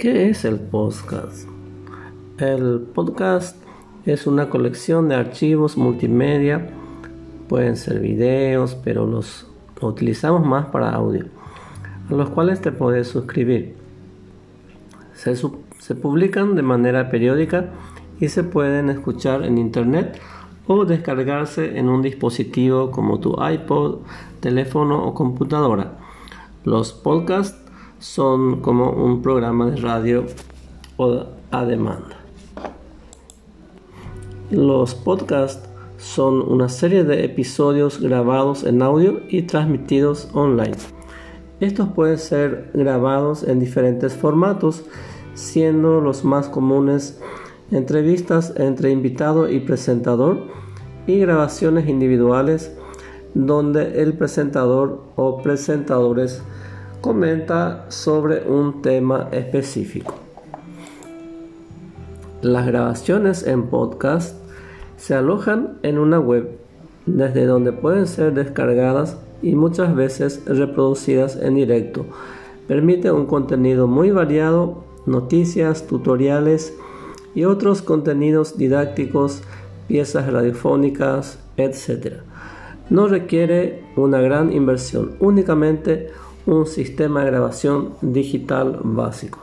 ¿Qué es el podcast? El podcast es una colección de archivos multimedia, pueden ser videos, pero los utilizamos más para audio, a los cuales te puedes suscribir. Se, se publican de manera periódica y se pueden escuchar en internet o descargarse en un dispositivo como tu iPod, teléfono o computadora. Los podcasts son como un programa de radio o a demanda. Los podcasts son una serie de episodios grabados en audio y transmitidos online. Estos pueden ser grabados en diferentes formatos, siendo los más comunes entrevistas entre invitado y presentador y grabaciones individuales donde el presentador o presentadores comenta sobre un tema específico. Las grabaciones en podcast se alojan en una web desde donde pueden ser descargadas y muchas veces reproducidas en directo. Permite un contenido muy variado, noticias, tutoriales y otros contenidos didácticos, piezas radiofónicas, etc. No requiere una gran inversión, únicamente un sistema de grabación digital básico.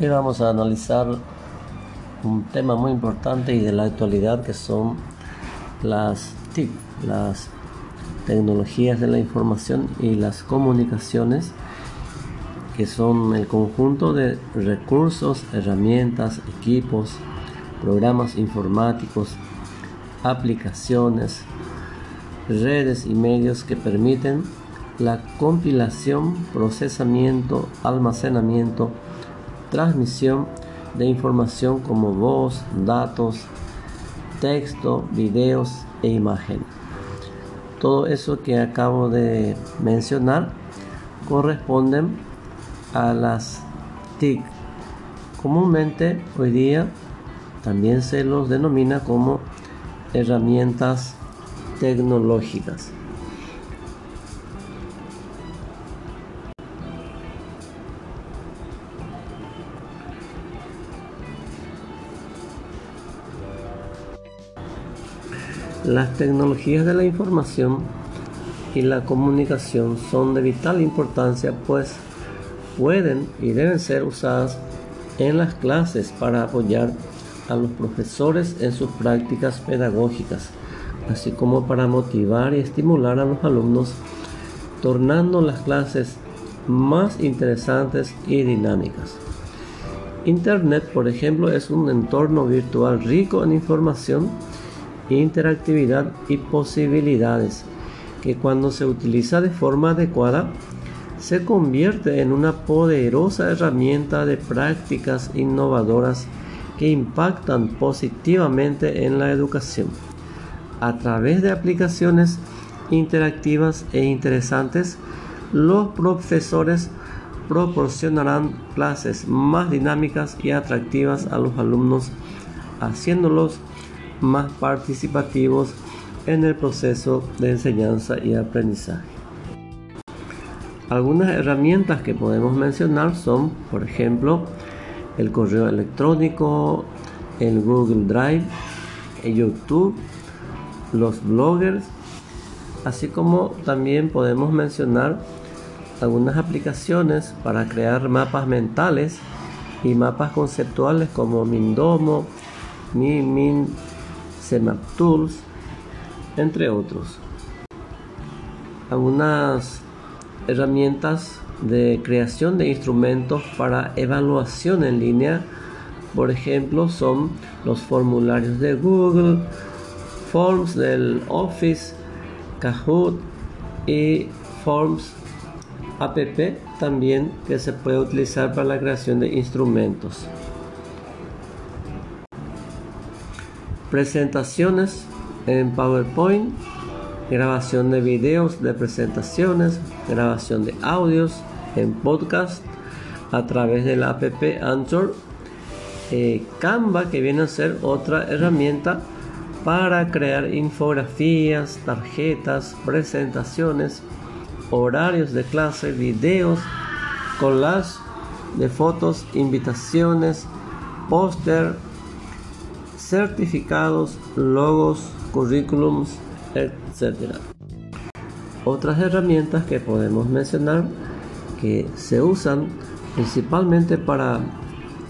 Y vamos a analizar un tema muy importante y de la actualidad que son las TIC, las tecnologías de la información y las comunicaciones que son el conjunto de recursos, herramientas, equipos, programas informáticos, aplicaciones, redes y medios que permiten la compilación, procesamiento, almacenamiento, transmisión de información como voz, datos, texto, videos e imagen. Todo eso que acabo de mencionar corresponden a las TIC. Comúnmente hoy día también se los denomina como herramientas tecnológicas. Las tecnologías de la información y la comunicación son de vital importancia pues pueden y deben ser usadas en las clases para apoyar a los profesores en sus prácticas pedagógicas, así como para motivar y estimular a los alumnos, tornando las clases más interesantes y dinámicas. Internet, por ejemplo, es un entorno virtual rico en información, interactividad y posibilidades que cuando se utiliza de forma adecuada se convierte en una poderosa herramienta de prácticas innovadoras que impactan positivamente en la educación. A través de aplicaciones interactivas e interesantes, los profesores proporcionarán clases más dinámicas y atractivas a los alumnos, haciéndolos más participativos en el proceso de enseñanza y aprendizaje. Algunas herramientas que podemos mencionar son, por ejemplo, el correo electrónico, el Google Drive, el YouTube, los bloggers, así como también podemos mencionar algunas aplicaciones para crear mapas mentales y mapas conceptuales como Mindomo, MiMin, Tools, entre otros. Algunas herramientas de creación de instrumentos para evaluación en línea. Por ejemplo, son los formularios de Google, Forms del Office, Kahoot y Forms app también que se puede utilizar para la creación de instrumentos. Presentaciones en PowerPoint grabación de videos de presentaciones, grabación de audios en podcast a través de la app Anchor, eh, Canva que viene a ser otra herramienta para crear infografías, tarjetas, presentaciones, horarios de clase, videos, collage de fotos, invitaciones, póster, certificados, logos, currículums, etc. Otras herramientas que podemos mencionar que se usan principalmente para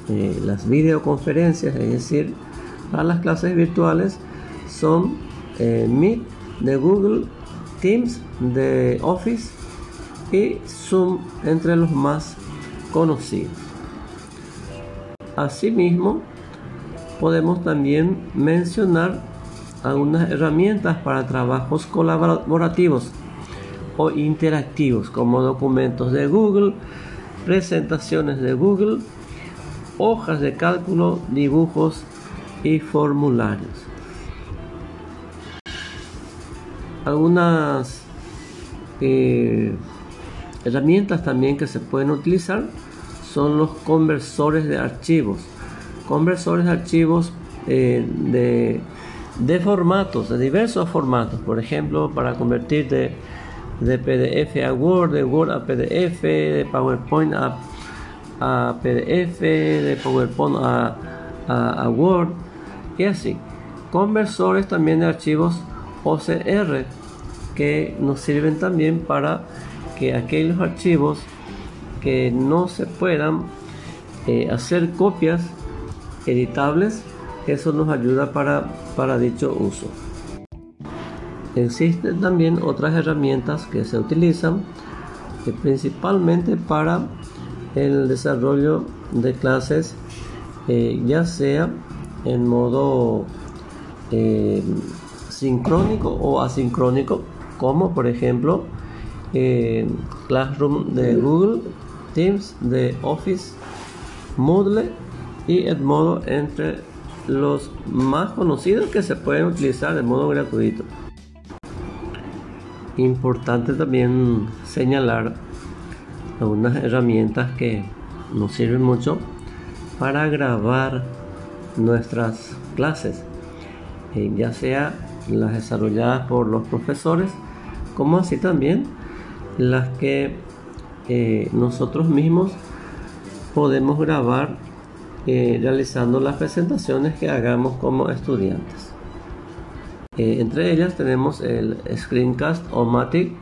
eh, las videoconferencias, es decir, para las clases virtuales, son eh, Meet de Google, Teams de Office y Zoom entre los más conocidos. Asimismo, podemos también mencionar algunas herramientas para trabajos colaborativos o interactivos como documentos de Google, presentaciones de Google, hojas de cálculo, dibujos y formularios. Algunas eh, herramientas también que se pueden utilizar son los conversores de archivos. Conversores de archivos eh, de, de, formatos, de diversos formatos. Por ejemplo, para convertir de, de PDF a Word, de Word a PDF, de PowerPoint a, a PDF, de PowerPoint a, a, Word y así. Conversores también de archivos OCR que nos sirven también para que aquellos archivos que no se puedan eh, hacer copias editables, eso nos ayuda para, para dicho uso. Existen también otras herramientas que se utilizan eh, principalmente para el desarrollo de clases, eh, ya sea en modo sincrónico o asincrónico, como por ejemplo Classroom de Google, Teams de Office, Moodle y Edmodo entre los más conocidos que se pueden utilizar de modo gratuito. Importante también señalar algunas herramientas que nos sirven mucho para grabar nuestras clases, eh, ya sea las desarrolladas por los profesores, como así también las que eh, nosotros mismos podemos grabar eh, realizando las presentaciones que hagamos como estudiantes. Eh, entre ellas tenemos el Screencast o Matic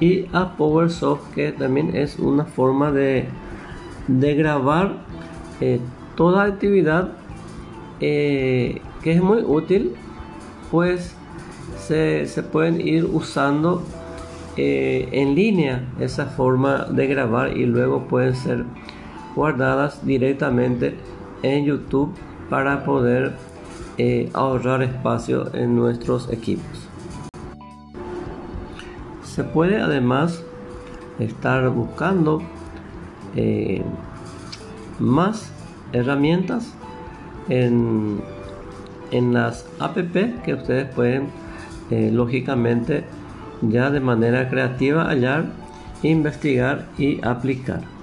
y a PowerSoft que también es una forma de, de grabar toda actividad que es muy útil pues se, se pueden ir usando eh, en línea esa forma de grabar y luego pueden ser guardadas directamente en YouTube para poder eh, ahorrar espacio en nuestros equipos. Se puede además estar buscando eh, más herramientas en, en las app que ustedes pueden lógicamente ya de manera creativa hallar, investigar y aplicar.